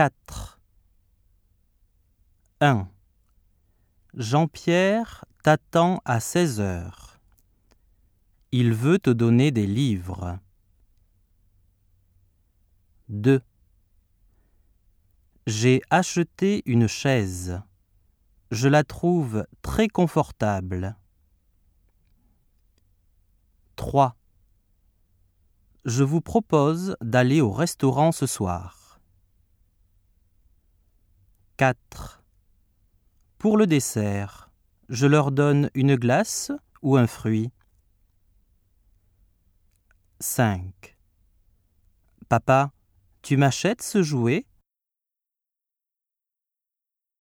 4. 1. Jean-Pierre t'attend à 16 heures. Il veut te donner des livres. 2. J'ai acheté une chaise. Je la trouve très confortable. 3. Je vous propose d'aller au restaurant ce soir. 4. Pour le dessert, je leur donne une glace ou un fruit. 5. Papa, tu m'achètes ce jouet?